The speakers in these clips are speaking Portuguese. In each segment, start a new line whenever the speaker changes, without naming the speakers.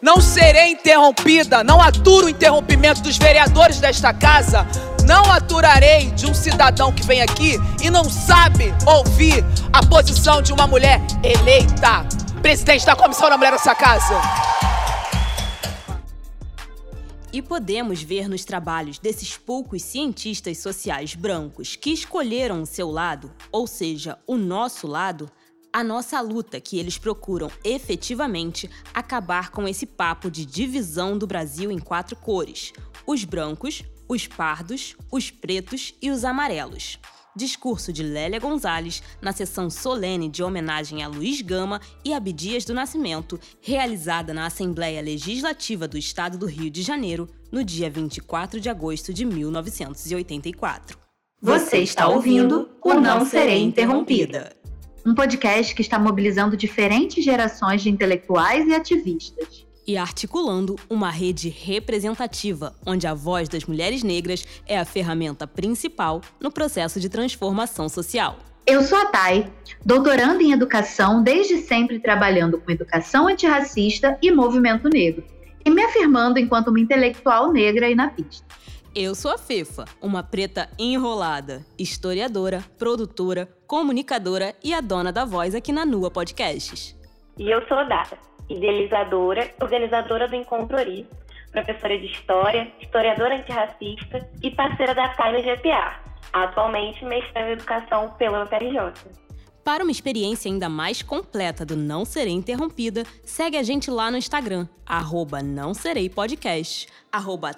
Não serei interrompida, não aturo o interrompimento dos vereadores desta casa, não aturarei de um cidadão que vem aqui e não sabe ouvir a posição de uma mulher eleita, presidente da Comissão da Mulher dessa casa.
E podemos ver nos trabalhos desses poucos cientistas sociais brancos que escolheram o seu lado, ou seja, o nosso lado, a nossa luta que eles procuram efetivamente acabar com esse papo de divisão do Brasil em quatro cores: os brancos, os pardos, os pretos e os amarelos. Discurso de Lélia Gonzalez na sessão solene de homenagem a Luiz Gama e Abdias do Nascimento, realizada na Assembleia Legislativa do Estado do Rio de Janeiro, no dia 24 de agosto de 1984.
Você está ouvindo o Não Serei Interrompida
um podcast que está mobilizando diferentes gerações de intelectuais e ativistas.
E articulando uma rede representativa, onde a voz das mulheres negras é a ferramenta principal no processo de transformação social.
Eu sou a Thay, doutoranda em educação, desde sempre trabalhando com educação antirracista e movimento negro, e me afirmando enquanto uma intelectual negra e na pista.
Eu sou a Fefa, uma preta enrolada, historiadora, produtora, comunicadora e a dona da voz aqui na Nua Podcasts.
E eu sou a Data, idealizadora, organizadora do Encontro Ori, professora de História, historiadora antirracista e parceira da Kyla GPA, atualmente mestrando em Educação pela UFRJ.
Para uma experiência ainda mais completa do Não Serei Interrompida, segue a gente lá no Instagram, arroba não serei podcast, arroba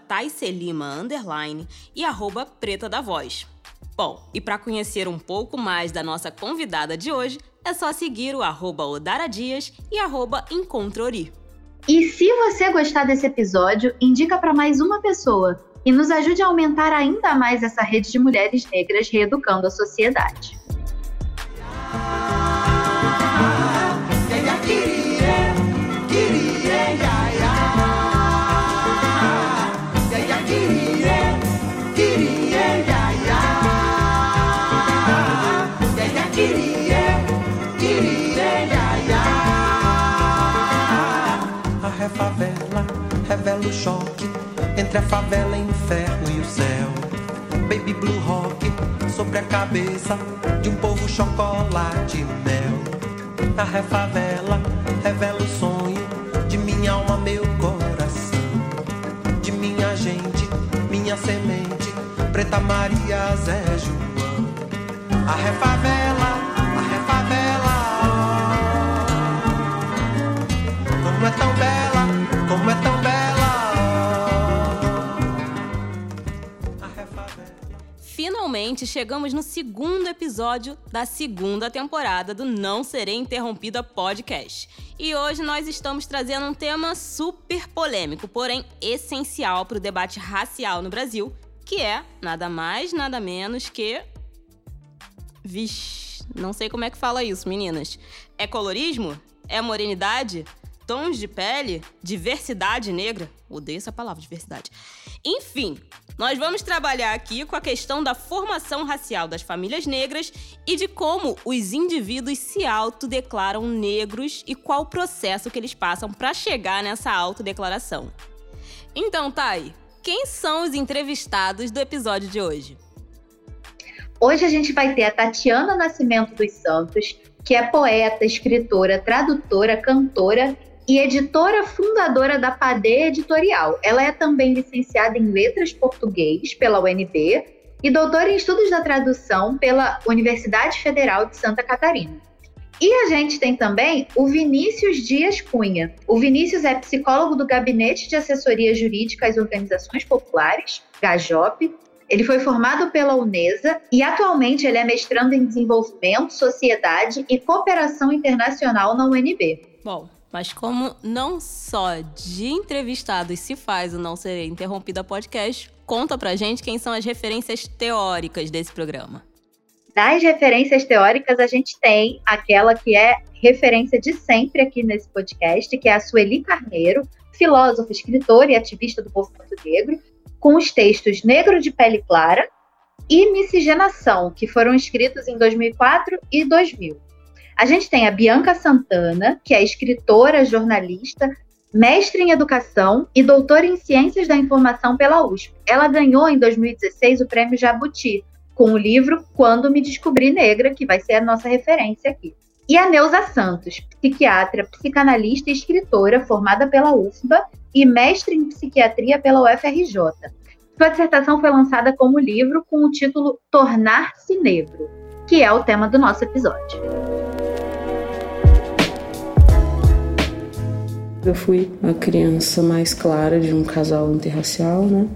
underline e arroba preta da voz. Bom, e para conhecer um pouco mais da nossa convidada de hoje, é só seguir o arroba Odara Dias e arroba Encontrori.
E se você gostar desse episódio, indica para mais uma pessoa e nos ajude a aumentar ainda mais essa rede de mulheres negras reeducando a sociedade.
Favela revela o choque entre a favela, inferno e o céu. Baby blue rock sobre a cabeça de um povo chocolate mel. A refavela revela o sonho de minha alma, meu coração. De minha gente, minha semente, Preta Maria, Zé João. A refavela.
Finalmente chegamos no segundo episódio da segunda temporada do Não Serei Interrompida podcast. E hoje nós estamos trazendo um tema super polêmico, porém essencial para o debate racial no Brasil, que é nada mais, nada menos que. Vixe, não sei como é que fala isso, meninas. É colorismo? É morenidade? tons de pele, diversidade negra. Odeio essa palavra, diversidade. Enfim, nós vamos trabalhar aqui com a questão da formação racial das famílias negras e de como os indivíduos se autodeclaram negros e qual o processo que eles passam para chegar nessa autodeclaração. Então, Thay, quem são os entrevistados do episódio de hoje?
Hoje a gente vai ter a Tatiana Nascimento dos Santos, que é poeta, escritora, tradutora, cantora e editora fundadora da Padê Editorial. Ela é também licenciada em Letras Português pela UNB e doutora em Estudos da Tradução pela Universidade Federal de Santa Catarina. E a gente tem também o Vinícius Dias Cunha. O Vinícius é psicólogo do Gabinete de Assessoria Jurídica às Organizações Populares, GAJOP. Ele foi formado pela UNESA e atualmente ele é mestrando em Desenvolvimento, Sociedade e Cooperação Internacional na UNB.
Bom, mas como não só de entrevistados se faz o Não Serei Interrompida podcast, conta pra gente quem são as referências teóricas desse programa.
Das referências teóricas, a gente tem aquela que é referência de sempre aqui nesse podcast, que é a Sueli Carneiro, filósofa, escritora e ativista do movimento negro, com os textos Negro de Pele Clara e Miscigenação, que foram escritos em 2004 e 2000. A gente tem a Bianca Santana, que é escritora, jornalista, mestre em educação e doutora em ciências da informação pela USP. Ela ganhou em 2016 o prêmio Jabuti com o livro Quando Me Descobri Negra, que vai ser a nossa referência aqui. E a Neuza Santos, psiquiatra, psicanalista e escritora formada pela UFBA e mestre em psiquiatria pela UFRJ. Sua dissertação foi lançada como livro com o título Tornar-se Negro, que é o tema do nosso episódio.
Eu fui a criança mais clara de um casal interracial, né?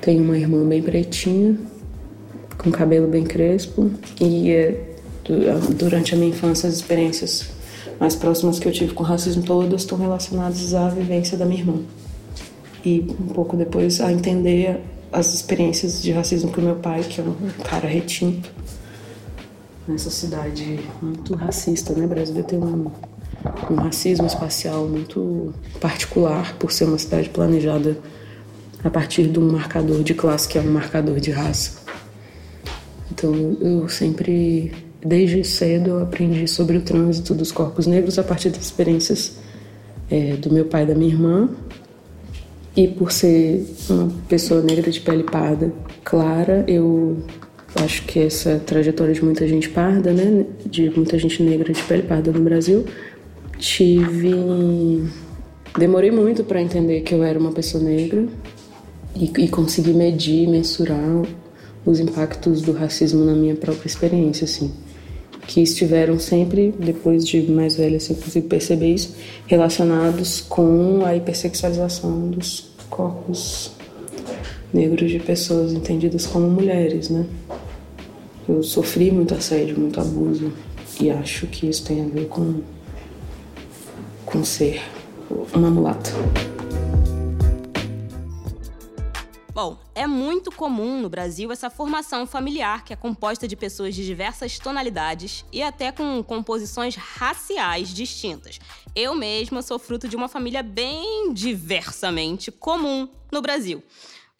Tenho uma irmã bem pretinha, com cabelo bem crespo, e é, durante a minha infância as experiências mais próximas que eu tive com racismo todas estão relacionadas à vivência da minha irmã. E um pouco depois a entender as experiências de racismo com meu pai, que é um cara retinto, nessa cidade muito racista, né? Brasil tem um um racismo espacial muito particular por ser uma cidade planejada a partir de um marcador de classe que é um marcador de raça. Então eu sempre, desde cedo, eu aprendi sobre o trânsito dos corpos negros a partir das experiências é, do meu pai e da minha irmã. E por ser uma pessoa negra de pele parda clara, eu acho que essa trajetória de muita gente parda, né, de muita gente negra de pele parda no Brasil, tive. Demorei muito para entender que eu era uma pessoa negra e, e medir, mensurar os impactos do racismo na minha própria experiência, assim. Que estiveram sempre, depois de mais velha, assim, consigo perceber isso, relacionados com a hipersexualização dos corpos negros de pessoas entendidas como mulheres, né? Eu sofri muito assédio, muito abuso e acho que isso tem a ver com com ser uma mulata.
Bom, é muito comum no Brasil essa formação familiar que é composta de pessoas de diversas tonalidades e até com composições raciais distintas. Eu mesma sou fruto de uma família bem diversamente comum no Brasil.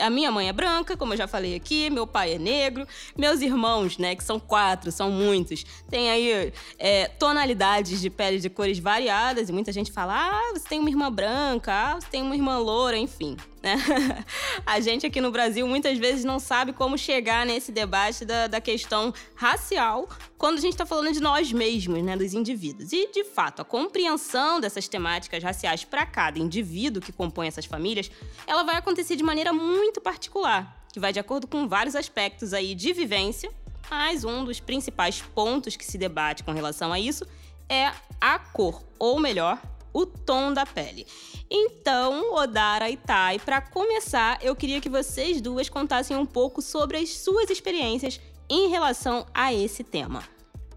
A minha mãe é branca, como eu já falei aqui, meu pai é negro, meus irmãos, né, que são quatro, são muitos, tem aí é, tonalidades de pele de cores variadas e muita gente fala: ah, você tem uma irmã branca, ah, você tem uma irmã loura, enfim. Né? A gente aqui no Brasil muitas vezes não sabe como chegar nesse debate da, da questão racial quando a gente está falando de nós mesmos, né, dos indivíduos. E, de fato, a compreensão dessas temáticas raciais para cada indivíduo que compõe essas famílias, ela vai acontecer de maneira muito particular, que vai de acordo com vários aspectos aí de vivência, mas um dos principais pontos que se debate com relação a isso é a cor, ou melhor, o tom da pele. Então, Odara e Tai, para começar, eu queria que vocês duas contassem um pouco sobre as suas experiências em relação a esse tema.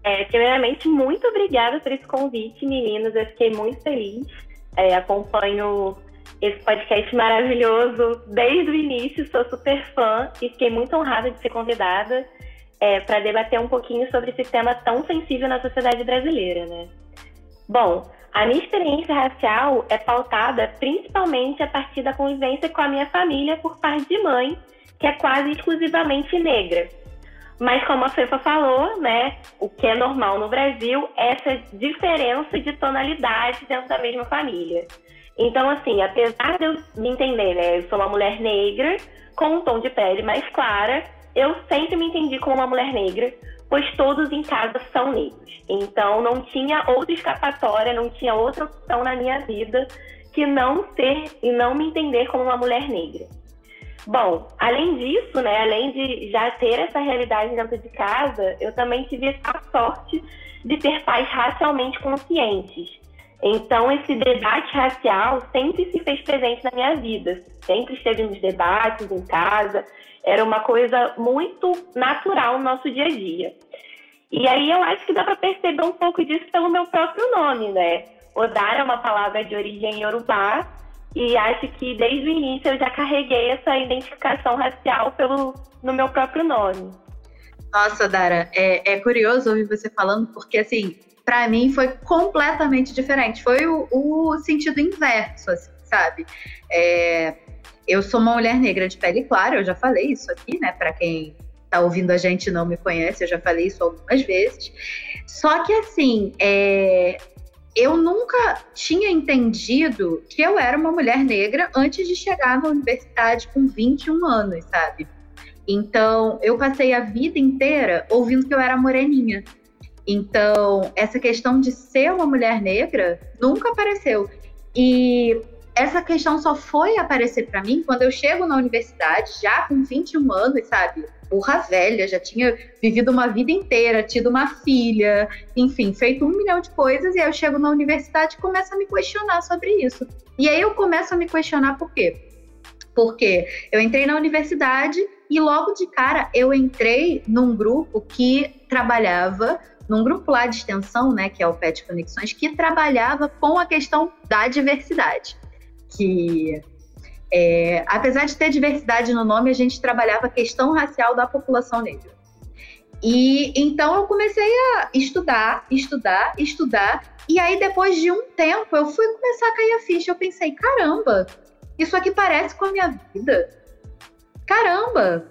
É, primeiramente, muito obrigada por esse convite, meninos. Eu fiquei muito feliz. É, acompanho esse podcast maravilhoso desde o início, sou super fã e fiquei muito honrada de ser convidada é, para debater um pouquinho sobre esse tema tão sensível na sociedade brasileira, né? Bom, a minha experiência racial é pautada principalmente a partir da convivência com a minha família por parte de mãe, que é quase exclusivamente negra. Mas como a Fefa falou, né, o que é normal no Brasil é essa diferença de tonalidade dentro da mesma família. Então, assim, apesar de eu me entender, né, eu sou uma mulher negra com um tom de pele mais clara, eu sempre me entendi como uma mulher negra, pois todos em casa são negros. Então não tinha outra escapatória, não tinha outra opção na minha vida que não ser e não me entender como uma mulher negra. Bom, além disso, né, além de já ter essa realidade dentro de casa, eu também tive a sorte de ter pais racialmente conscientes. Então, esse debate racial sempre se fez presente na minha vida, sempre esteve nos debates em casa, era uma coisa muito natural no nosso dia a dia. E aí eu acho que dá para perceber um pouco disso pelo meu próprio nome, né? Odara é uma palavra de origem iorubá e acho que desde o início eu já carreguei essa identificação racial pelo, no meu próprio nome.
Nossa, Dara, é, é curioso ouvir você falando, porque assim, para mim foi completamente diferente. Foi o, o sentido inverso, assim, sabe? É, eu sou uma mulher negra de pele clara, eu já falei isso aqui, né? Para quem tá ouvindo a gente e não me conhece, eu já falei isso algumas vezes. Só que assim, é, eu nunca tinha entendido que eu era uma mulher negra antes de chegar na universidade com 21 anos, sabe? Então, eu passei a vida inteira ouvindo que eu era moreninha. Então, essa questão de ser uma mulher negra nunca apareceu. E essa questão só foi aparecer para mim quando eu chego na universidade, já com 21 anos, sabe? Porra velha, já tinha vivido uma vida inteira, tido uma filha, enfim, feito um milhão de coisas, e aí eu chego na universidade e começo a me questionar sobre isso. E aí eu começo a me questionar por quê? Porque eu entrei na universidade e logo de cara eu entrei num grupo que trabalhava num grupo lá de extensão, né, que é o PET Conexões, que trabalhava com a questão da diversidade que é, apesar de ter diversidade no nome, a gente trabalhava a questão racial da população negra. E então eu comecei a estudar, estudar, estudar, e aí depois de um tempo eu fui começar a cair a ficha. Eu pensei, caramba, isso aqui parece com a minha vida. Caramba!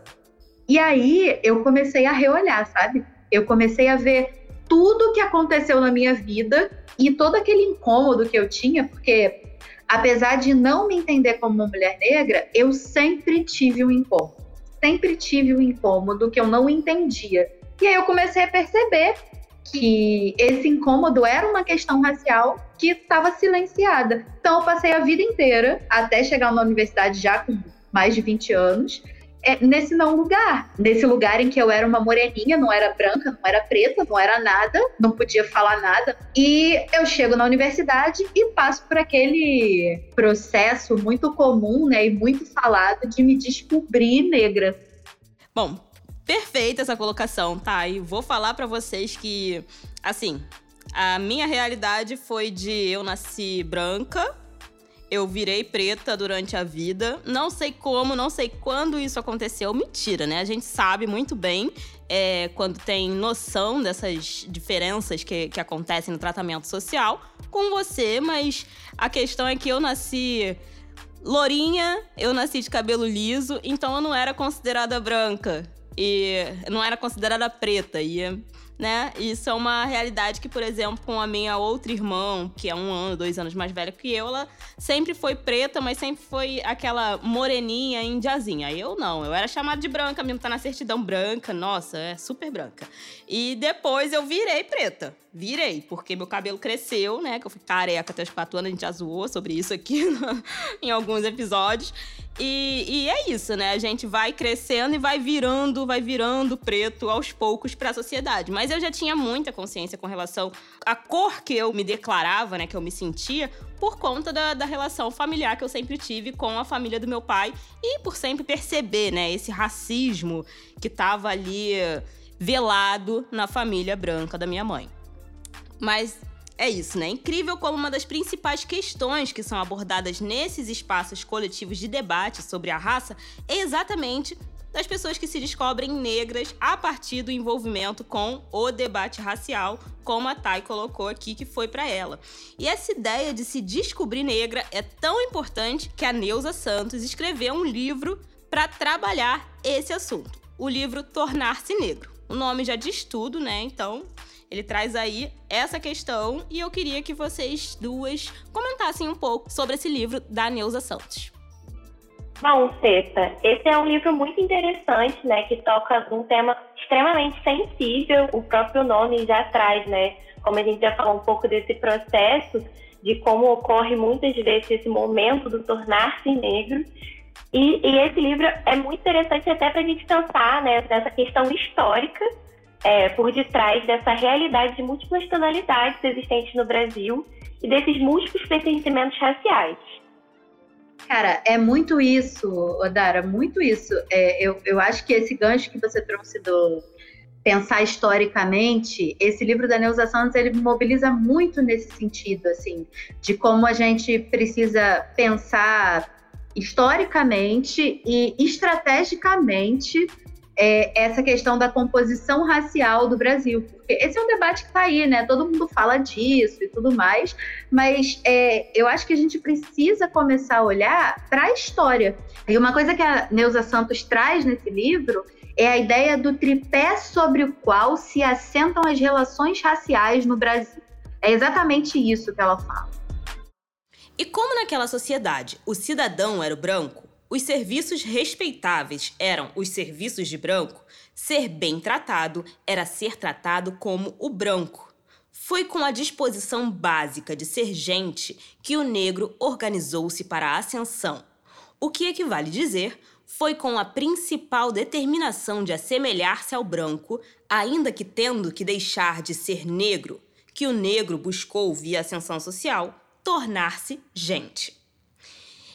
E aí eu comecei a reolhar, sabe? Eu comecei a ver tudo que aconteceu na minha vida e todo aquele incômodo que eu tinha, porque apesar de não me entender como uma mulher negra, eu sempre tive um incômodo. Sempre tive um incômodo que eu não entendia. E aí eu comecei a perceber que esse incômodo era uma questão racial que estava silenciada. Então eu passei a vida inteira, até chegar na universidade já com mais de 20 anos, é, nesse não lugar. Nesse lugar em que eu era uma moreninha, não era branca, não era preta, não era nada, não podia falar nada. E eu chego na universidade e passo por aquele processo muito comum, né, e muito falado de me descobrir negra.
Bom, perfeita essa colocação, tá? E vou falar para vocês que, assim, a minha realidade foi de eu nasci branca, eu virei preta durante a vida. Não sei como, não sei quando isso aconteceu. Mentira, né? A gente sabe muito bem é, quando tem noção dessas diferenças que, que acontecem no tratamento social com você, mas a questão é que eu nasci lourinha, eu nasci de cabelo liso, então eu não era considerada branca. E não era considerada preta. E né? Isso é uma realidade que, por exemplo, com a minha outra irmã, que é um ano, dois anos mais velha que eu, ela sempre foi preta, mas sempre foi aquela moreninha indiazinha. Eu não, eu era chamada de branca, mesmo tá na certidão branca, nossa, é super branca. E depois eu virei preta. Virei, porque meu cabelo cresceu, né? Que eu fui careca até os quatro anos, a gente já zoou sobre isso aqui no, em alguns episódios. E, e, é isso, né? A gente vai crescendo e vai virando, vai virando preto aos poucos para a sociedade. Mas eu já tinha muita consciência com relação à cor que eu me declarava, né? Que eu me sentia, por conta da, da relação familiar que eu sempre tive com a família do meu pai e por sempre perceber, né? Esse racismo que tava ali velado na família branca da minha mãe. Mas é isso, né? Incrível como uma das principais questões que são abordadas nesses espaços coletivos de debate sobre a raça é exatamente das pessoas que se descobrem negras a partir do envolvimento com o debate racial, como a Thay colocou aqui que foi para ela. E essa ideia de se descobrir negra é tão importante que a Neuza Santos escreveu um livro para trabalhar esse assunto. O livro Tornar-se Negro. O nome já diz tudo, né? Então, ele traz aí essa questão e eu queria que vocês duas comentassem um pouco sobre esse livro da Neuza Santos.
Bom, Teta, esse é um livro muito interessante, né, que toca um tema extremamente sensível. O próprio nome já traz, né, como a gente já falou um pouco desse processo de como ocorre muitas vezes esse momento do tornar-se negro. E, e, esse livro é muito interessante até para a gente pensar né, nessa questão histórica é, por detrás dessa realidade de múltiplas tonalidades existentes no Brasil e desses múltiplos pertencimentos raciais.
Cara, é muito isso, Odara, muito isso. É, eu, eu acho que esse gancho que você trouxe do pensar historicamente, esse livro da Neuza Santos, ele mobiliza muito nesse sentido, assim, de como a gente precisa pensar historicamente e estrategicamente é, essa questão da composição racial do Brasil. Porque esse é um debate que está aí, né? Todo mundo fala disso e tudo mais, mas é, eu acho que a gente precisa começar a olhar para a história. E uma coisa que a Neuza Santos traz nesse livro é a ideia do tripé sobre o qual se assentam as relações raciais no Brasil. É exatamente isso que ela fala.
E como naquela sociedade o cidadão era o branco, os serviços respeitáveis eram os serviços de branco, ser bem tratado era ser tratado como o branco. Foi com a disposição básica de ser gente que o negro organizou-se para a ascensão. O que equivale dizer foi com a principal determinação de assemelhar-se ao branco, ainda que tendo que deixar de ser negro, que o negro buscou via ascensão social tornar-se gente.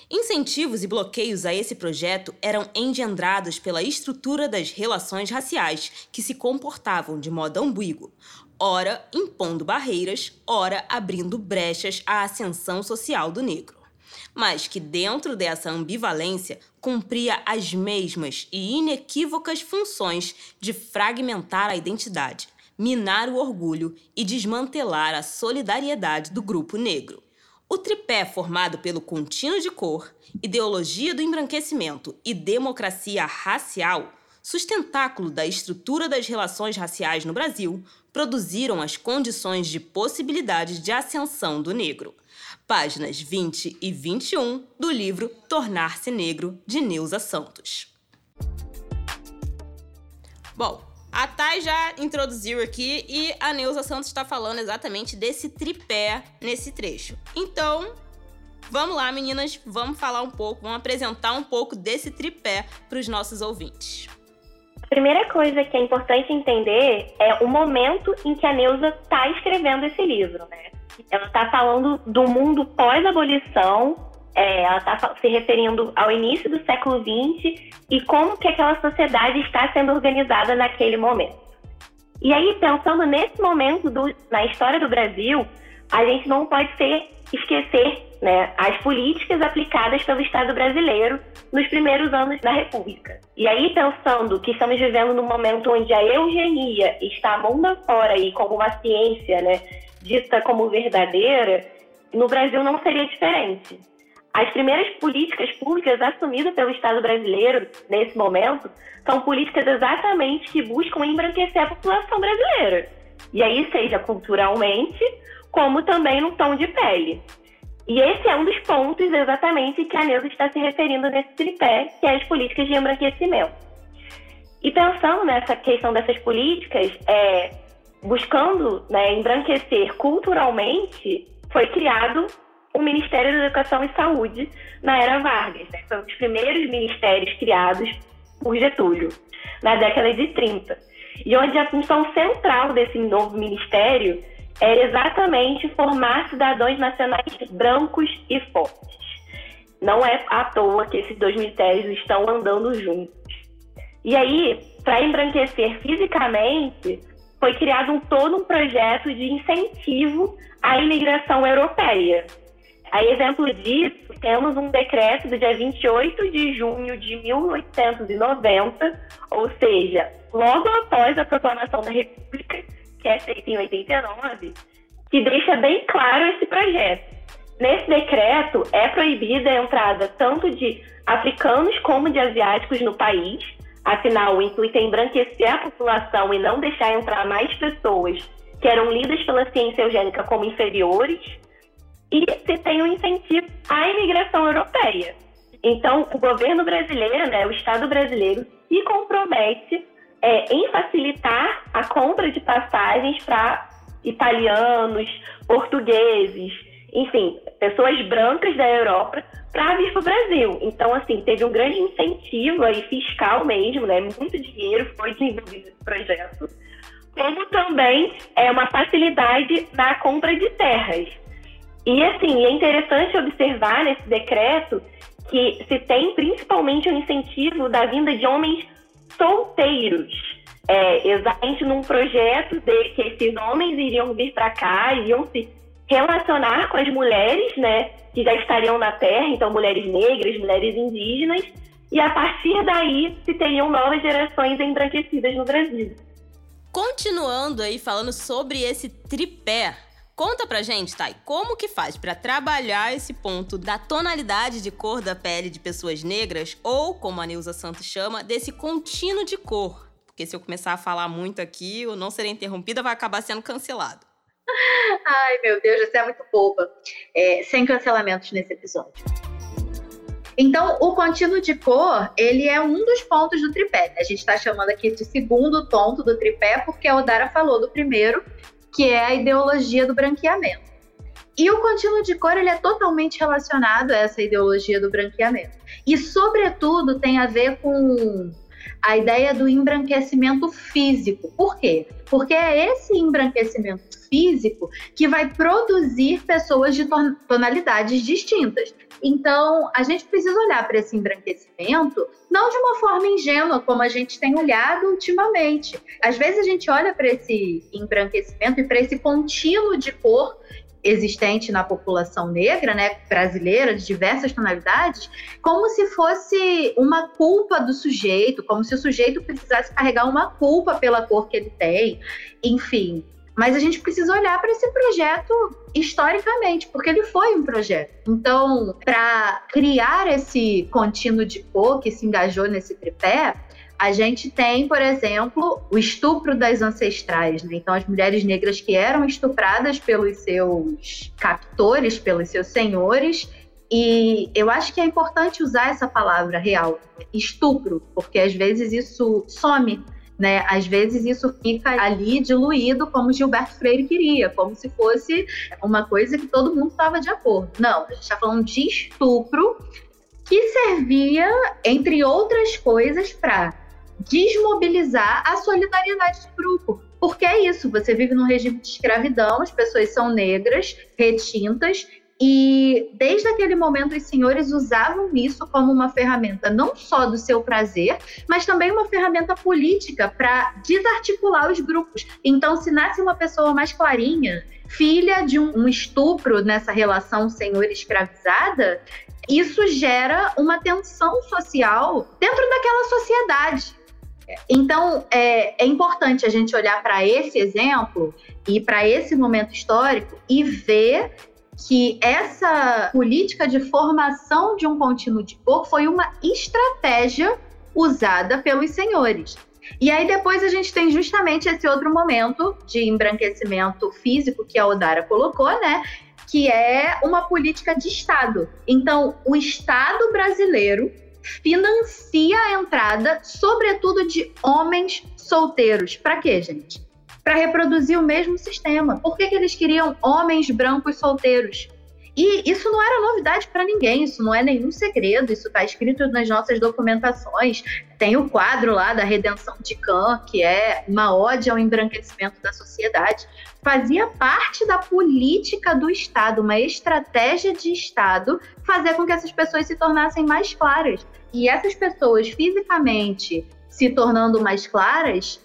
Incentivos e bloqueios a esse projeto eram engendrados pela estrutura das relações raciais que se comportavam de modo ambíguo, ora impondo barreiras, ora abrindo brechas à ascensão social do negro. Mas que dentro dessa ambivalência cumpria as mesmas e inequívocas funções de fragmentar a identidade, minar o orgulho e desmantelar a solidariedade do grupo negro. O tripé formado pelo contínuo de cor, ideologia do embranquecimento e democracia racial, sustentáculo da estrutura das relações raciais no Brasil, produziram as condições de possibilidade de ascensão do negro. Páginas 20 e 21 do livro Tornar-se Negro, de Neuza Santos. Bom, a Thay já introduziu aqui e a Neuza Santos está falando exatamente desse tripé nesse trecho. Então, vamos lá, meninas, vamos falar um pouco, vamos apresentar um pouco desse tripé para os nossos ouvintes.
A primeira coisa que é importante entender é o momento em que a Neuza está escrevendo esse livro, né? Ela está falando do mundo pós-abolição, é, ela está se referindo ao início do século XX e como que aquela sociedade está sendo organizada naquele momento. E aí, pensando nesse momento do, na história do Brasil, a gente não pode ser, esquecer né, as políticas aplicadas pelo Estado brasileiro nos primeiros anos da República. E aí, pensando que estamos vivendo num momento onde a eugenia está mundo afora e como uma ciência né, dita como verdadeira, no Brasil não seria diferente. As primeiras políticas públicas assumidas pelo Estado brasileiro nesse momento são políticas exatamente que buscam embranquecer a população brasileira. E aí, seja culturalmente, como também no tom de pele. E esse é um dos pontos exatamente que a Neuza está se referindo nesse tripé, que é as políticas de embranquecimento. E pensando nessa questão dessas políticas, é, buscando né, embranquecer culturalmente, foi criado o Ministério da Educação e Saúde na era Vargas. Né? Foi um dos primeiros ministérios criados por Getúlio, na década de 30. E onde a função central desse novo ministério era exatamente formar cidadãos nacionais brancos e fortes. Não é à toa que esses dois ministérios estão andando juntos. E aí, para embranquecer fisicamente, foi criado um, todo um projeto de incentivo à imigração europeia. A exemplo disso, temos um decreto do dia 28 de junho de 1890, ou seja, logo após a proclamação da República, que é feita em 89, que deixa bem claro esse projeto. Nesse decreto é proibida a entrada tanto de africanos como de asiáticos no país, afinal o intuito é embranquecer a população e não deixar entrar mais pessoas que eram lidas pela ciência eugênica como inferiores, e se tem um incentivo à imigração europeia. Então, o governo brasileiro, né, o Estado brasileiro, se compromete é, em facilitar a compra de passagens para italianos, portugueses, enfim, pessoas brancas da Europa para vir para o Brasil. Então, assim, teve um grande incentivo aí fiscal mesmo, né? Muito dinheiro foi desenvolvido nesse projeto, como também é uma facilidade na compra de terras. E assim, é interessante observar nesse decreto que se tem principalmente um incentivo da vinda de homens solteiros. É, exatamente num projeto de que esses homens iriam vir para cá, iriam se relacionar com as mulheres, né, que já estariam na Terra, então mulheres negras, mulheres indígenas, e a partir daí se teriam novas gerações embranquecidas no Brasil.
Continuando aí falando sobre esse tripé Conta pra gente, Thay, como que faz para trabalhar esse ponto da tonalidade de cor da pele de pessoas negras, ou, como a Neuza Santos chama, desse contínuo de cor? Porque se eu começar a falar muito aqui, o não ser interrompida vai acabar sendo cancelado.
Ai, meu Deus, você é muito boba. É, sem cancelamentos nesse episódio. Então, o contínuo de cor, ele é um dos pontos do tripé. A gente está chamando aqui de segundo ponto do tripé, porque a Odara falou do primeiro, que é a ideologia do branqueamento. E o contínuo de cor ele é totalmente relacionado a essa ideologia do branqueamento. E, sobretudo, tem a ver com a ideia do embranquecimento físico. Por quê? Porque é esse embranquecimento físico que vai produzir pessoas de tonalidades distintas. Então, a gente precisa olhar para esse embranquecimento não de uma forma ingênua, como a gente tem olhado ultimamente. Às vezes a gente olha para esse embranquecimento e para esse contínuo de cor existente na população negra, né, brasileira, de diversas tonalidades, como se fosse uma culpa do sujeito, como se o sujeito precisasse carregar uma culpa pela cor que ele tem, enfim. Mas a gente precisa olhar para esse projeto historicamente, porque ele foi um projeto. Então, para criar esse contínuo de cor que se engajou nesse tripé, a gente tem, por exemplo, o estupro das ancestrais. Né? Então, as mulheres negras que eram estupradas pelos seus captores, pelos seus senhores. E eu acho que é importante usar essa palavra real, estupro, porque às vezes isso some. Né? Às vezes isso fica ali diluído como Gilberto Freire queria, como se fosse uma coisa que todo mundo estava de acordo. Não, a gente está falando de estupro que servia, entre outras coisas, para desmobilizar a solidariedade do grupo. Porque é isso, você vive num regime de escravidão, as pessoas são negras, retintas, e desde aquele momento os senhores usavam isso como uma ferramenta não só do seu prazer, mas também uma ferramenta política para desarticular os grupos. Então, se nasce uma pessoa mais clarinha, filha de um, estupro nessa relação senhor-escravizada, isso gera uma tensão social dentro daquela sociedade. Então, é, é importante a gente olhar para esse exemplo e para esse momento histórico e ver que essa política de formação de um contínuo de cor foi uma estratégia usada pelos senhores. E aí depois a gente tem justamente esse outro momento de embranquecimento físico que a Odara colocou, né? Que é uma política de Estado. Então, o Estado brasileiro financia a entrada, sobretudo de homens solteiros. Para quê, gente? Para reproduzir o mesmo sistema. Por que, que eles queriam homens brancos solteiros? E isso não era novidade para ninguém, isso não é nenhum segredo, isso está escrito nas nossas documentações. Tem o quadro lá da redenção de Kant, que é uma ode ao embranquecimento da sociedade. Fazia parte da política do Estado, uma estratégia de Estado, fazer com que essas pessoas se tornassem mais claras. E essas pessoas fisicamente se tornando mais claras,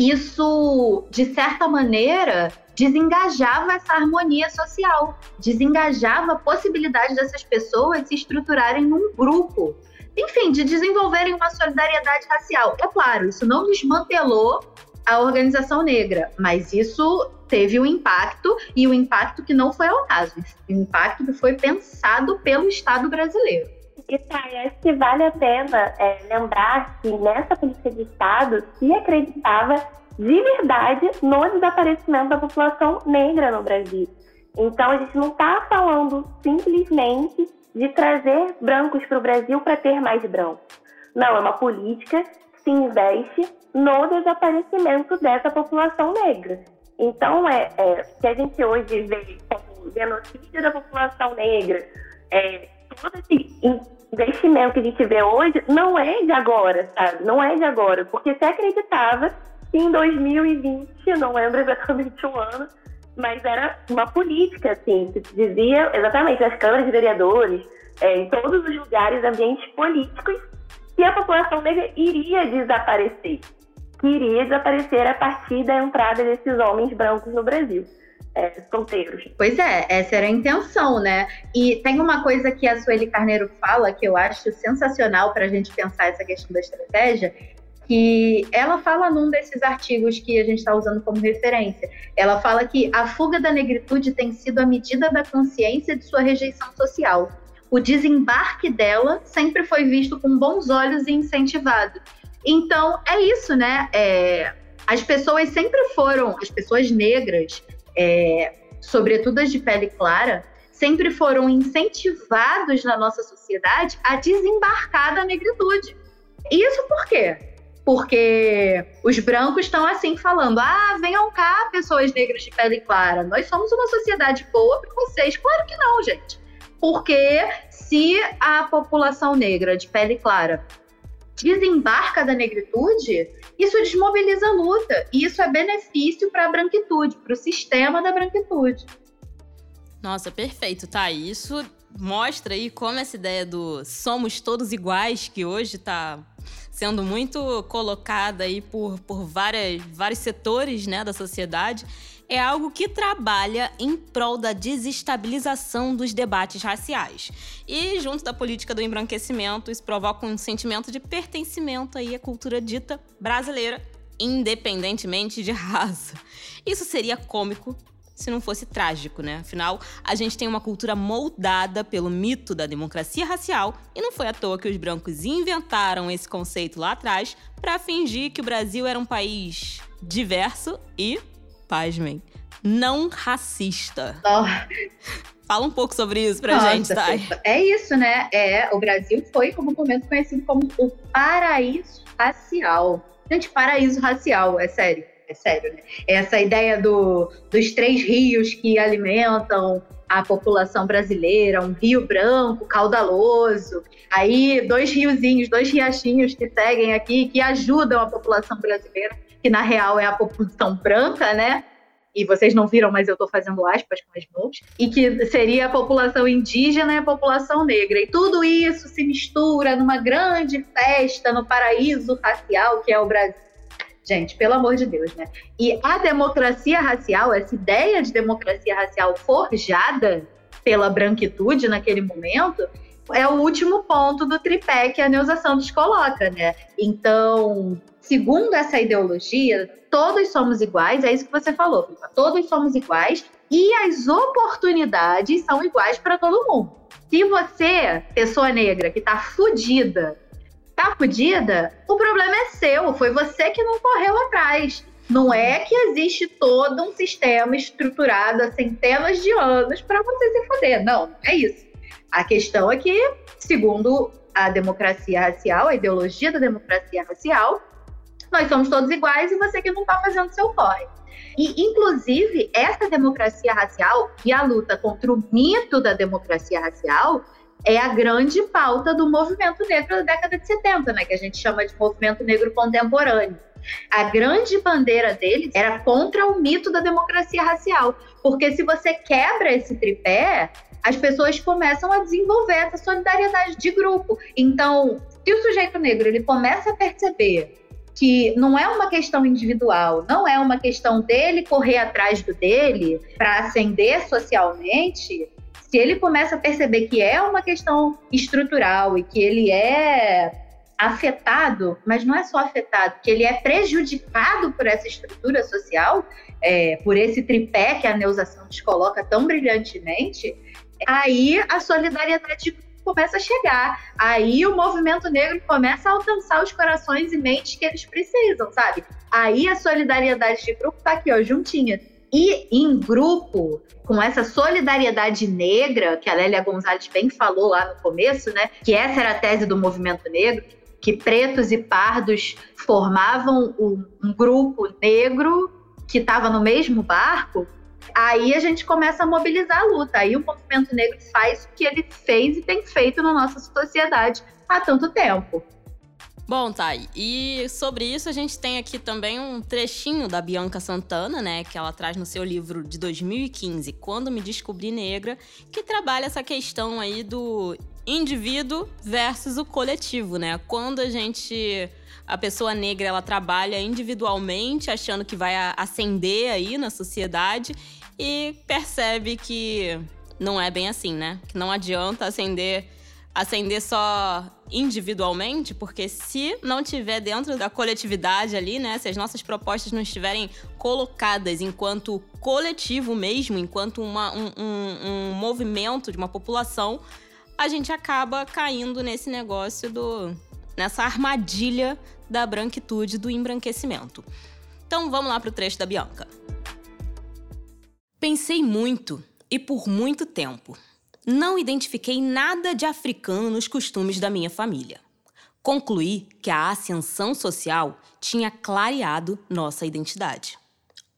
isso, de certa maneira, desengajava essa harmonia social, desengajava a possibilidade dessas pessoas se estruturarem num grupo, enfim, de desenvolverem uma solidariedade racial. É claro, isso não desmantelou a organização negra, mas isso teve um impacto e o um impacto que não foi ao caso, um impacto que foi pensado pelo Estado brasileiro.
E tá, acho que vale a pena é, lembrar que nessa política de Estado se acreditava de verdade no desaparecimento da população negra no Brasil. Então a gente não está falando simplesmente de trazer brancos para o Brasil para ter mais brancos. Não, é uma política que se investe no desaparecimento dessa população negra. Então, é, é que a gente hoje vê como genocídio da população negra, é, todo esse investimento que a gente vê hoje não é de agora, sabe? Não é de agora, porque se acreditava em 2020, não lembro exatamente o ano, mas era uma política, assim, que dizia exatamente nas câmaras de vereadores, é, em todos os lugares, ambientes políticos, que a população negra iria desaparecer. Que iria desaparecer a partir da entrada desses homens brancos no Brasil. É, solteiros.
Pois é, essa era a intenção, né? E tem uma coisa que a Sueli Carneiro fala que eu acho sensacional para a gente pensar essa questão da estratégia, que ela fala num desses artigos que a gente está usando como referência. Ela fala que a fuga da negritude tem sido a medida da consciência de sua rejeição social. O desembarque dela sempre foi visto com bons olhos e incentivado. Então, é isso, né? É, as pessoas sempre foram, as pessoas negras, é, sobretudo as de pele clara, sempre foram incentivados na nossa sociedade a desembarcar da negritude. Isso por quê? Porque os brancos estão assim falando: ah, venham cá, pessoas negras de pele clara, nós somos uma sociedade boa para vocês. Claro que não, gente. Porque se a população negra de pele clara desembarca da negritude, isso desmobiliza a luta. E isso é benefício para a branquitude, para o sistema da branquitude.
Nossa, perfeito, tá? Isso mostra aí como essa ideia do somos todos iguais, que hoje está sendo muito colocada aí por, por várias, vários setores né, da sociedade, é algo que trabalha em prol da desestabilização dos debates raciais. E, junto da política do embranquecimento, isso provoca um sentimento de pertencimento aí à cultura dita brasileira, independentemente de raça. Isso seria cômico se não fosse trágico, né? Afinal, a gente tem uma cultura moldada pelo mito da democracia racial e não foi à toa que os brancos inventaram esse conceito lá atrás para fingir que o Brasil era um país diverso e, pasmem, não racista. Fala um pouco sobre isso pra Nossa, gente, Thay.
É isso, né? É, o Brasil foi, como momento, conhecido como o paraíso racial. Gente, paraíso racial, é sério é sério, né? Essa ideia do, dos três rios que alimentam a população brasileira, um rio branco, caudaloso, aí dois riozinhos, dois riachinhos que seguem aqui, que ajudam a população brasileira, que na real é a população branca, né? E vocês não viram, mas eu estou fazendo aspas com as mãos, e que seria a população indígena e a população negra. E tudo isso se mistura numa grande festa no paraíso racial que é o Brasil Gente, pelo amor de Deus, né? E a democracia racial, essa ideia de democracia racial forjada pela branquitude naquele momento, é o último ponto do tripé que a Neuza Santos coloca, né? Então, segundo essa ideologia, todos somos iguais, é isso que você falou, todos somos iguais e as oportunidades são iguais para todo mundo. Se você, pessoa negra, que está fudida tá fodida, o problema é seu, foi você que não correu atrás. Não é que existe todo um sistema estruturado há centenas de anos para você se foder. Não é isso. A questão é que, segundo a democracia racial, a ideologia da democracia racial, nós somos todos iguais e você que não está fazendo seu corre. E, inclusive, essa democracia racial e a luta contra o mito da democracia racial é a grande pauta do movimento negro da década de 70, né, que a gente chama de movimento negro contemporâneo. A grande bandeira deles era contra o mito da democracia racial, porque se você quebra esse tripé, as pessoas começam a desenvolver essa solidariedade de grupo. Então, se o sujeito negro ele começa a perceber que não é uma questão individual, não é uma questão dele correr atrás do dele para ascender socialmente, se ele começa a perceber que é uma questão estrutural e que ele é afetado, mas não é só afetado, que ele é prejudicado por essa estrutura social, é, por esse tripé que a Neuza Santos coloca tão brilhantemente, aí a solidariedade começa a chegar. Aí o movimento negro começa a alcançar os corações e mentes que eles precisam, sabe? Aí a solidariedade de grupo tá aqui, ó, juntinha e em grupo, com essa solidariedade negra, que a Lélia Gonzalez bem falou lá no começo, né? Que essa era a tese do movimento negro, que pretos e pardos formavam um, um grupo negro que estava no mesmo barco, aí a gente começa a mobilizar a luta. Aí o movimento negro faz o que ele fez e tem feito na nossa sociedade há tanto tempo.
Bom, Thay, e sobre isso a gente tem aqui também um trechinho da Bianca Santana, né, que ela traz no seu livro de 2015, Quando Me Descobri Negra, que trabalha essa questão aí do indivíduo versus o coletivo, né? Quando a gente a pessoa negra ela trabalha individualmente, achando que vai ascender aí na sociedade e percebe que não é bem assim, né? Que não adianta ascender acender só individualmente, porque se não tiver dentro da coletividade ali, né, se as nossas propostas não estiverem colocadas enquanto coletivo mesmo, enquanto uma, um, um, um movimento de uma população, a gente acaba caindo nesse negócio do nessa armadilha da branquitude do embranquecimento. Então vamos lá para o trecho da Bianca. Pensei muito e por muito tempo. Não identifiquei nada de africano nos costumes da minha família. Concluí que a ascensão social tinha clareado nossa identidade.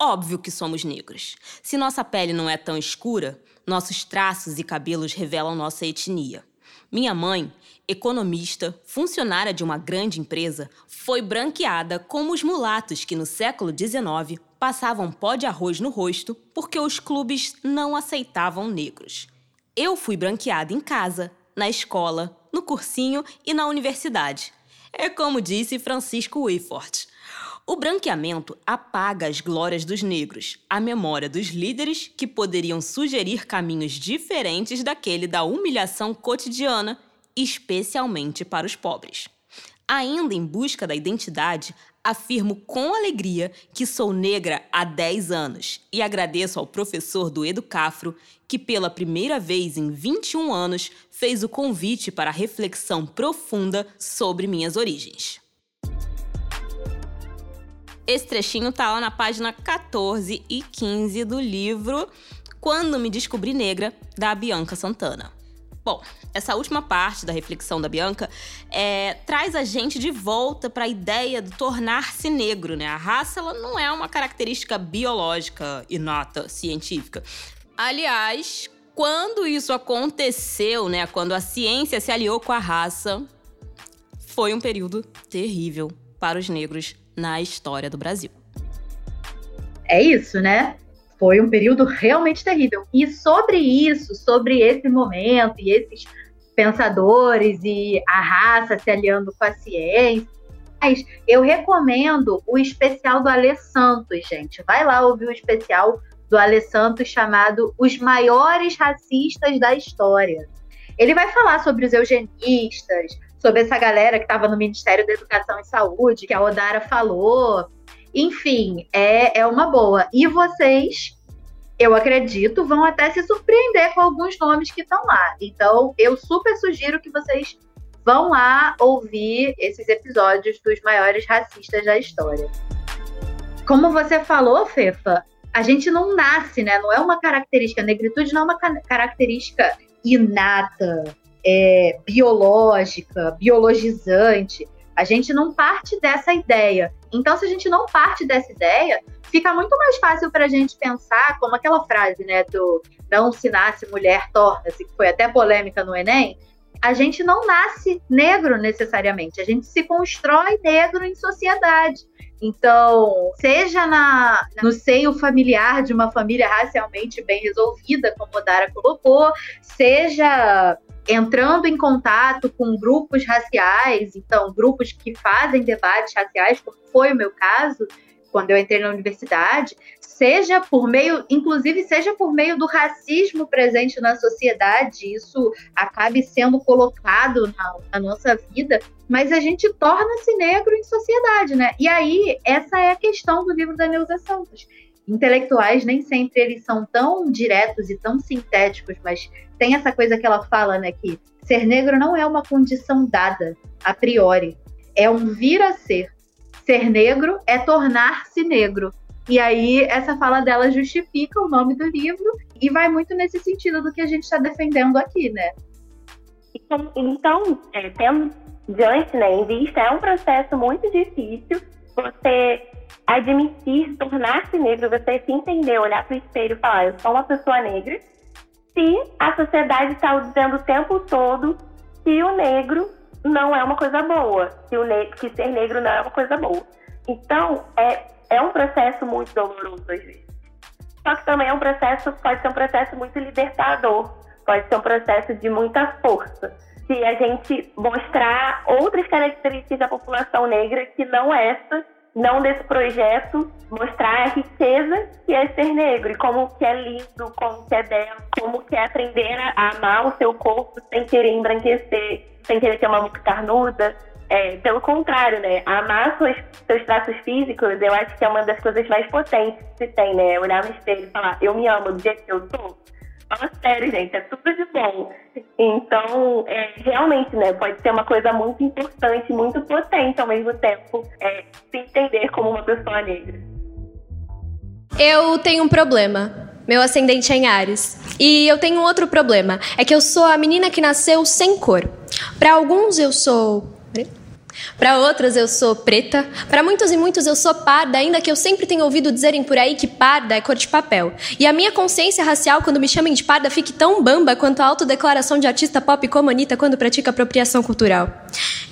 Óbvio que somos negros. Se nossa pele não é tão escura, nossos traços e cabelos revelam nossa etnia. Minha mãe, economista, funcionária de uma grande empresa, foi branqueada como os mulatos que no século XIX passavam pó de arroz no rosto porque os clubes não aceitavam negros. Eu fui branqueada em casa, na escola, no cursinho e na universidade. É como disse Francisco Wyfort. O branqueamento apaga as glórias dos negros, a memória dos líderes que poderiam sugerir caminhos diferentes daquele da humilhação cotidiana, especialmente para os pobres. Ainda em busca da identidade, afirmo com alegria que sou negra há 10 anos e agradeço ao professor do Educafro que, pela primeira vez em 21 anos, fez o convite para a reflexão profunda sobre minhas origens. Esse trechinho tá lá na página 14 e 15 do livro Quando Me Descobri Negra, da Bianca Santana. Bom, essa última parte da reflexão da Bianca é, traz a gente de volta para a ideia de tornar-se negro, né? A raça ela não é uma característica biológica inata, científica. Aliás, quando isso aconteceu, né? Quando a ciência se aliou com a raça, foi um período terrível para os negros na história do Brasil.
É isso, né? Foi um período realmente terrível. E sobre isso, sobre esse momento e esses pensadores e a raça se aliando com a ciência, eu recomendo o especial do Ale Santos, gente. Vai lá ouvir o especial do Ale Santos chamado Os Maiores Racistas da História. Ele vai falar sobre os eugenistas, sobre essa galera que estava no Ministério da Educação e Saúde, que a Odara falou, enfim, é, é uma boa. E vocês, eu acredito, vão até se surpreender com alguns nomes que estão lá. Então, eu super sugiro que vocês vão lá ouvir esses episódios dos maiores racistas da história. Como você falou, Fefa, a gente não nasce, né? Não é uma característica. A negritude não é uma característica inata, é, biológica, biologizante. A gente não parte dessa ideia. Então, se a gente não parte dessa ideia, fica muito mais fácil para a gente pensar, como aquela frase, né, do não se nasce mulher, torna-se, que foi até polêmica no Enem. A gente não nasce negro necessariamente, a gente se constrói negro em sociedade. Então, seja na, no seio familiar de uma família racialmente bem resolvida, como a Dara colocou, seja entrando em contato com grupos raciais, então grupos que fazem debates raciais, como foi o meu caso quando eu entrei na universidade, seja por meio, inclusive seja por meio do racismo presente na sociedade, isso acabe sendo colocado na, na nossa vida, mas a gente torna-se negro em sociedade, né? E aí essa é a questão do livro da Neuza Santos intelectuais nem sempre eles são tão diretos e tão sintéticos, mas tem essa coisa que ela fala, né, que ser negro não é uma condição dada a priori, é um vir a ser. Ser negro é tornar-se negro. E aí essa fala dela justifica o nome do livro e vai muito nesse sentido do que a gente está defendendo aqui, né?
Então, então é, tendo diante, né, em vista, é um processo muito difícil você admitir, tornar-se negro, você se entender, olhar para o espelho e falar, eu sou uma pessoa negra, se a sociedade está dizendo o tempo todo que o negro não é uma coisa boa, que, o que ser negro não é uma coisa boa. Então, é, é um processo muito doloroso às vezes. Só que também é um processo, pode ser um processo muito libertador, pode ser um processo de muita força. Se a gente mostrar outras características da população negra que não essa, não desse projeto, mostrar a riqueza que é ser negro e como que é lindo, como que é belo, como que é aprender a amar o seu corpo sem querer embranquecer, sem querer ter uma boca carnuda. É, pelo contrário, né? Amar suas, seus traços físicos, eu acho que é uma das coisas mais potentes que se tem, né? Olhar no espelho e falar, eu me amo do jeito que eu sou. Fala sério, gente, é tudo de bom. Então, é, realmente, né, pode ser uma coisa muito importante, muito potente ao mesmo tempo, é, se entender como uma pessoa negra.
Eu tenho um problema. Meu ascendente é em Ares. E eu tenho outro problema. É que eu sou a menina que nasceu sem cor. Para alguns eu sou para outras eu sou preta, para muitos e muitos eu sou parda, ainda que eu sempre tenha ouvido dizerem por aí que parda é cor de papel. E a minha consciência racial, quando me chamem de parda, fique tão bamba quanto a autodeclaração de artista pop como Anitta quando pratica apropriação cultural.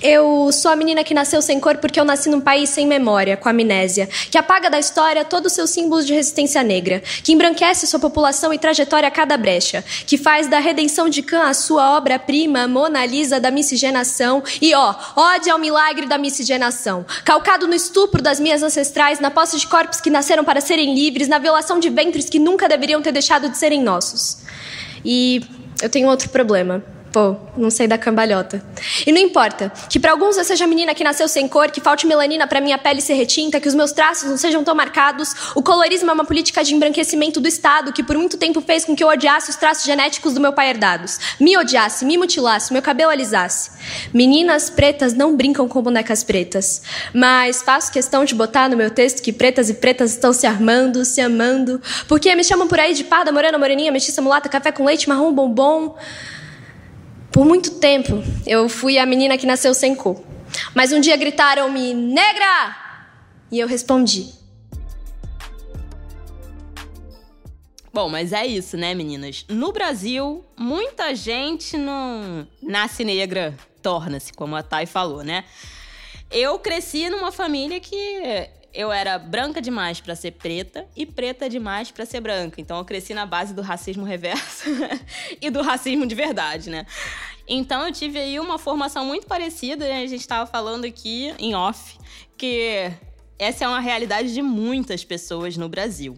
Eu sou a menina que nasceu sem cor porque eu nasci num país sem memória, com amnésia, que apaga da história todos os seus símbolos de resistência negra, que embranquece sua população e trajetória a cada brecha, que faz da redenção de Khan a sua obra-prima, Mona Lisa da miscigenação e, ó, ódio ao milagre da miscigenação, calcado no estupro das minhas ancestrais, na posse de corpos que nasceram para serem livres, na violação de ventres que nunca deveriam ter deixado de serem nossos. E eu tenho outro problema. Pô, não sei da cambalhota. E não importa que para alguns eu seja a menina que nasceu sem cor, que falte melanina para minha pele ser retinta, que os meus traços não sejam tão marcados. O colorismo é uma política de embranquecimento do Estado que por muito tempo fez com que eu odiasse os traços genéticos do meu pai herdados. Me odiasse, me mutilasse, meu cabelo alisasse. Meninas pretas não brincam com bonecas pretas. Mas faço questão de botar no meu texto que pretas e pretas estão se armando, se amando. Porque me chamam por aí de parda, morena, moreninha, mestiça, mulata, café com leite, marrom, bombom. Por muito tempo, eu fui a menina que nasceu sem cor. Mas um dia gritaram-me, negra! E eu respondi.
Bom, mas é isso, né, meninas? No Brasil, muita gente não nasce negra, torna-se, como a Thay falou, né? Eu cresci numa família que eu era branca demais para ser preta e preta demais para ser branca. Então eu cresci na base do racismo reverso e do racismo de verdade, né? Então eu tive aí uma formação muito parecida, né? a gente estava falando aqui em off, que essa é uma realidade de muitas pessoas no Brasil.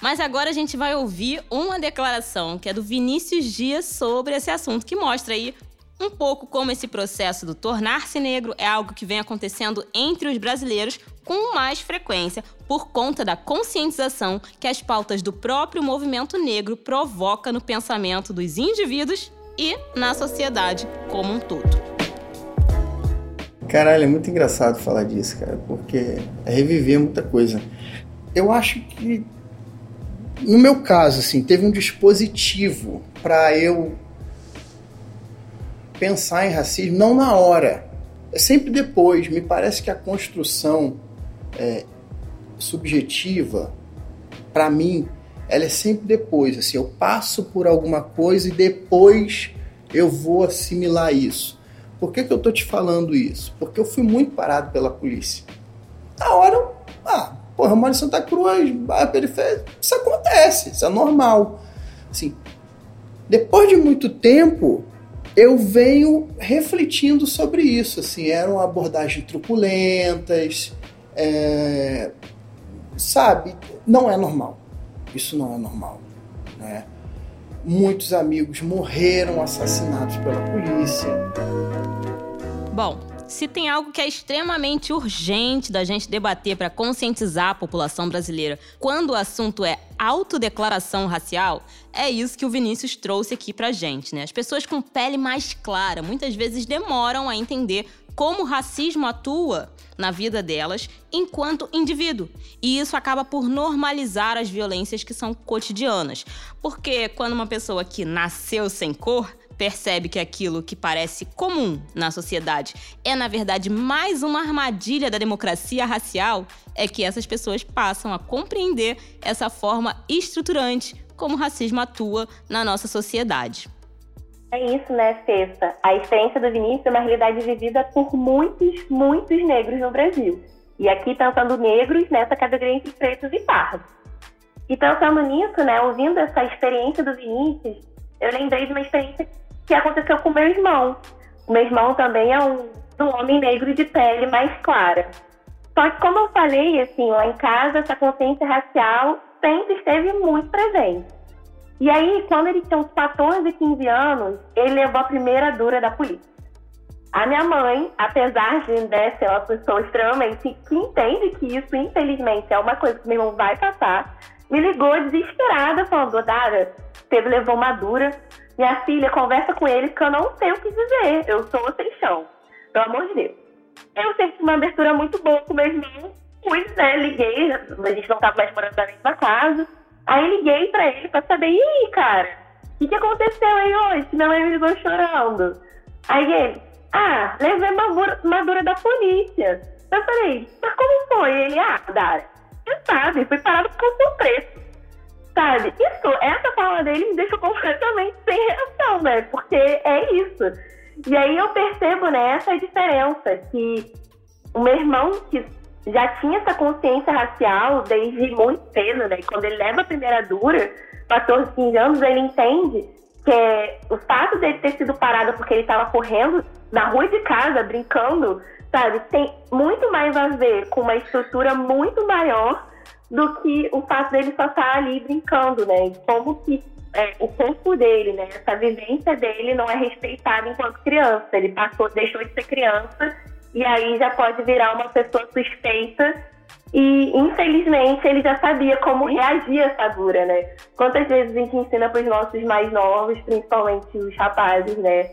Mas agora a gente vai ouvir uma declaração que é do Vinícius Dias sobre esse assunto, que mostra aí um pouco como esse processo do tornar-se negro é algo que vem acontecendo entre os brasileiros com mais frequência por conta da conscientização que as pautas do próprio movimento negro provoca no pensamento dos indivíduos e na sociedade como um todo.
Caralho, é muito engraçado falar disso, cara, porque é reviver muita coisa. Eu acho que no meu caso, assim, teve um dispositivo para eu pensar em racismo, não na hora, é sempre depois. Me parece que a construção é, subjetiva, para mim, ela é sempre depois. Assim, eu passo por alguma coisa e depois eu vou assimilar isso. Por que, que eu tô te falando isso? Porque eu fui muito parado pela polícia. Na hora, ah, porra, eu moro em Santa Cruz, a periferia, isso acontece, isso é normal. Assim, depois de muito tempo, eu venho refletindo sobre isso. Assim, eram abordagens truculentas, é, sabe? Não é normal. Isso não é normal, né? Muitos amigos morreram assassinados pela polícia.
Bom, se tem algo que é extremamente urgente da gente debater para conscientizar a população brasileira quando o assunto é autodeclaração racial, é isso que o Vinícius trouxe aqui pra gente, né? As pessoas com pele mais clara muitas vezes demoram a entender como o racismo atua na vida delas enquanto indivíduo. E isso acaba por normalizar as violências que são cotidianas. Porque quando uma pessoa que nasceu sem cor percebe que aquilo que parece comum na sociedade é, na verdade, mais uma armadilha da democracia racial, é que essas pessoas passam a compreender essa forma estruturante como o racismo atua na nossa sociedade.
É isso, né, Cesta? A experiência do Vinícius é uma realidade vivida por muitos, muitos negros no Brasil. E aqui pensando negros nessa categoria entre pretos e pardos. E pensando nisso, né, ouvindo essa experiência do Vinícius, eu lembrei de uma experiência que aconteceu com meu irmão. O meu irmão também é um, um homem negro de pele mais clara. Só que, como eu falei, assim, lá em casa, essa consciência racial sempre esteve muito presente. E aí, quando ele tinha uns 14, 15 anos, ele levou a primeira dura da polícia. A minha mãe, apesar de né, ser uma pessoa extremamente que entende que isso, infelizmente, é uma coisa que meu irmão vai passar, me ligou desesperada, falando: Dara, teve levou uma dura. Minha filha, conversa com ele, que eu não sei o que dizer. Eu sou sem chão. Pelo amor de Deus. Eu sempre tive uma abertura muito boa com meu irmão. Fui, né, liguei, a gente não estava mais morando na mesma casa. Aí liguei pra ele pra saber, aí, cara? O que, que aconteceu aí hoje? Minha mãe me ligou chorando. Aí ele, ah, levei uma madura da polícia. Eu falei, mas como foi? Ele, ah, Dara, você sabe, fui parado por do preço. Sabe? Isso, essa fala dele me deixou completamente sem reação, né? Porque é isso. E aí eu percebo né, diferença, que o meu irmão que já tinha essa consciência racial desde muito cedo, né? Quando ele leva a primeira dura, 14, 15 anos, ele entende que o fato dele ter sido parado porque ele estava correndo na rua de casa, brincando, sabe, tem muito mais a ver com uma estrutura muito maior do que o fato dele só estar ali brincando, né? Como que é, o corpo dele, né? Essa vivência dele não é respeitada enquanto criança. Ele passou, deixou de ser criança e aí já pode virar uma pessoa suspeita. E infelizmente ele já sabia como reagir a essa dura, né? Quantas vezes a gente ensina para os nossos mais novos, principalmente os rapazes, né?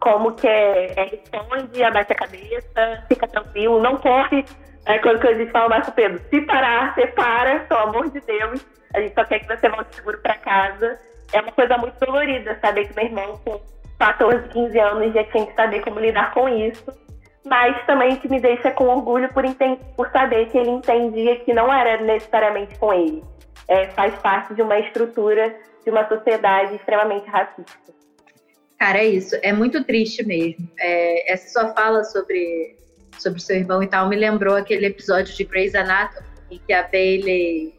Como que é, é responde, abaixa a cabeça, fica tranquilo, não corre. É quando que a gente fala mais com o Pedro, se parar, você para, pelo amor de Deus. A gente só quer que você volte seguro para casa é uma coisa muito dolorida saber que meu irmão, com 14, 15 anos, já tinha que saber como lidar com isso. Mas também que me deixa com orgulho por, por saber que ele entendia que não era necessariamente com ele. É, faz parte de uma estrutura de uma sociedade extremamente racista.
Cara, é isso. É muito triste mesmo. É, essa sua fala sobre, sobre seu irmão e tal me lembrou aquele episódio de Grey's Anatomy em que a Bailey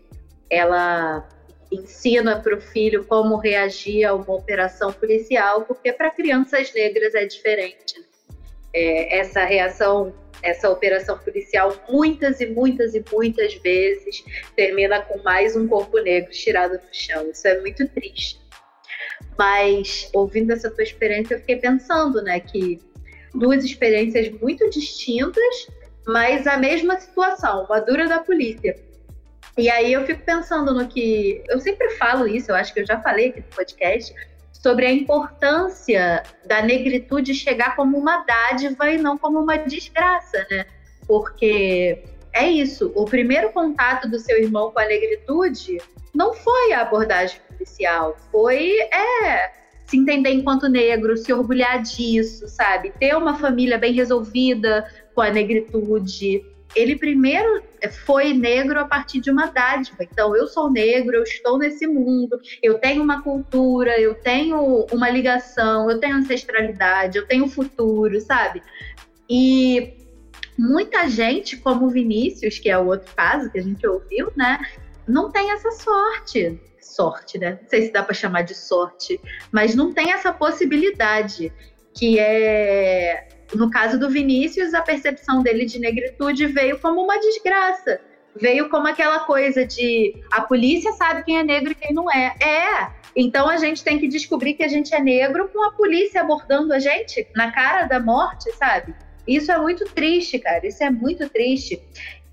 ela ensina para o filho como reagir a uma operação policial, porque para crianças negras é diferente. Né? É, essa reação, essa operação policial, muitas e muitas e muitas vezes termina com mais um corpo negro tirado do chão. Isso é muito triste. Mas ouvindo essa tua experiência, eu fiquei pensando, né, que duas experiências muito distintas, mas a mesma situação, uma dura da polícia e aí eu fico pensando no que. Eu sempre falo isso, eu acho que eu já falei aqui no podcast, sobre a importância da negritude chegar como uma dádiva e não como uma desgraça, né? Porque é isso, o primeiro contato do seu irmão com a negritude não foi a abordagem policial, foi é, se entender enquanto negro, se orgulhar disso, sabe? Ter uma família bem resolvida com a negritude, ele primeiro foi negro a partir de uma dádiva. Então, eu sou negro, eu estou nesse mundo, eu tenho uma cultura, eu tenho uma ligação, eu tenho ancestralidade, eu tenho futuro, sabe? E muita gente, como o Vinícius, que é o outro caso que a gente ouviu, né, não tem essa sorte. Sorte, né? Não sei se dá para chamar de sorte, mas não tem essa possibilidade que é no caso do Vinícius, a percepção dele de negritude veio como uma desgraça. Veio como aquela coisa de a polícia sabe quem é negro e quem não é. É. Então a gente tem que descobrir que a gente é negro com a polícia abordando a gente na cara da morte, sabe? Isso é muito triste, cara. Isso é muito triste.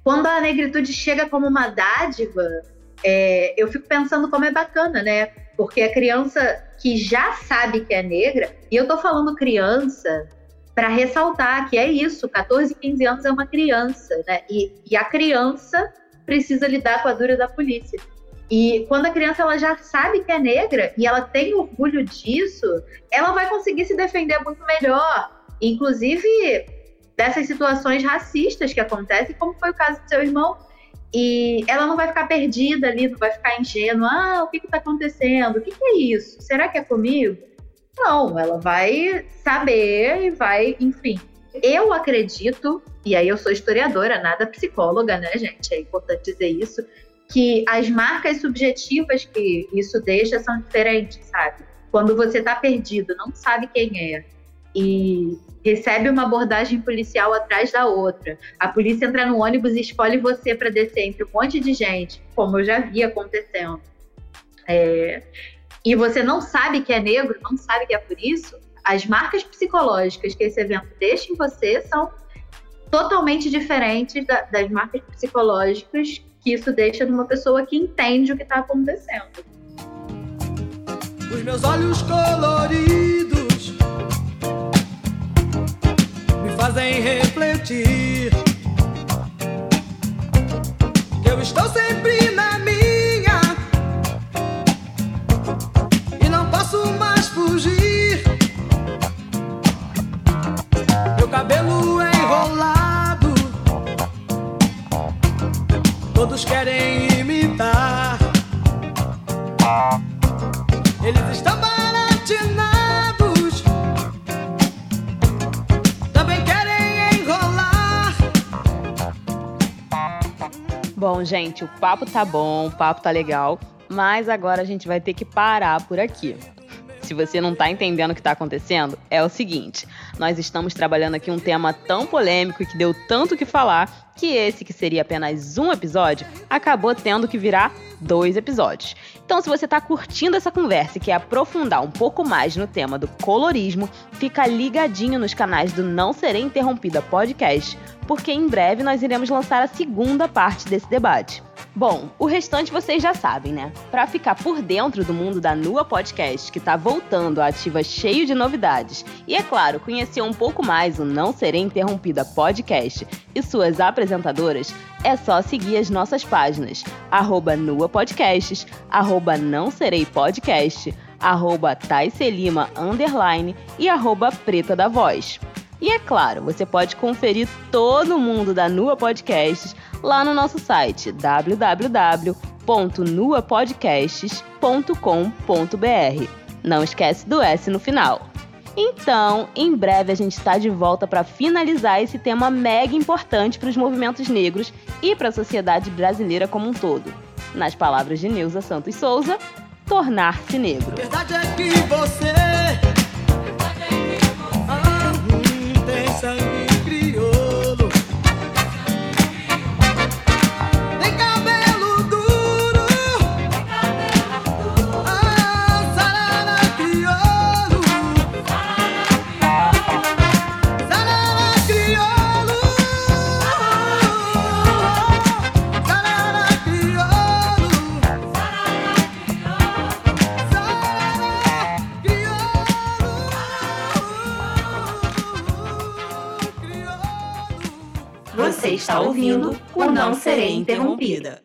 Quando a negritude chega como uma dádiva, é, eu fico pensando como é bacana, né? Porque a criança que já sabe que é negra, e eu tô falando criança para ressaltar que é isso, 14, 15 anos é uma criança, né? E, e, a criança precisa lidar com a dura da polícia. E quando a criança ela já sabe que é negra e ela tem orgulho disso, ela vai conseguir se defender muito melhor. Inclusive dessas situações racistas que acontecem, como foi o caso do seu irmão. E ela não vai ficar perdida ali, não vai ficar ingênua. Ah, o que está acontecendo? O que, que é isso? Será que é comigo? Não, ela vai saber e vai, enfim. Eu acredito, e aí eu sou historiadora, nada psicóloga, né, gente? É importante dizer isso, que as marcas subjetivas que isso deixa são diferentes, sabe? Quando você tá perdido, não sabe quem é, e recebe uma abordagem policial atrás da outra. A polícia entra no ônibus e escolhe você para descer entre um monte de gente, como eu já vi acontecendo. É, e você não sabe que é negro, não sabe que é por isso, as marcas psicológicas que esse evento deixa em você são totalmente diferentes da, das marcas psicológicas que isso deixa numa pessoa que entende o que está acontecendo.
Os meus olhos coloridos fazem refletir. Eu estou sempre na minha
e não posso mais fugir. Meu cabelo é enrolado, todos querem imitar.
Eles estão Bom, gente, o papo tá bom, o papo tá legal, mas agora a gente vai ter que parar por aqui. Se você não está entendendo o que está acontecendo, é o seguinte: nós estamos trabalhando aqui um tema tão polêmico e que deu tanto que falar que esse, que seria apenas um episódio, acabou tendo que virar dois episódios. Então, se você está curtindo essa conversa e quer aprofundar um pouco mais no tema do colorismo, fica ligadinho nos canais do Não Serei Interrompida Podcast, porque em breve nós iremos lançar a segunda parte desse debate. Bom, o restante vocês já sabem, né? Para ficar por dentro do mundo da Nua Podcast, que tá voltando à ativa cheio de novidades, e é claro, conhecer um pouco mais o Não Serei Interrompida Podcast e suas apresentadoras, é só seguir as nossas páginas, arroba Nua Podcasts, arroba Não Serei Podcast, arroba underline e arroba Preta da Voz. E é claro, você pode conferir todo o mundo da Nua Podcasts lá no nosso site www.nuapodcasts.com.br. Não esquece do S no final. Então, em breve a gente está de volta para finalizar esse tema mega importante para os movimentos negros e para a sociedade brasileira como um todo. Nas palavras de Neuza Santos Souza, tornar-se negro.
Verdade é que você ah, tem sangue
está ouvindo o Não Serei Interrompida.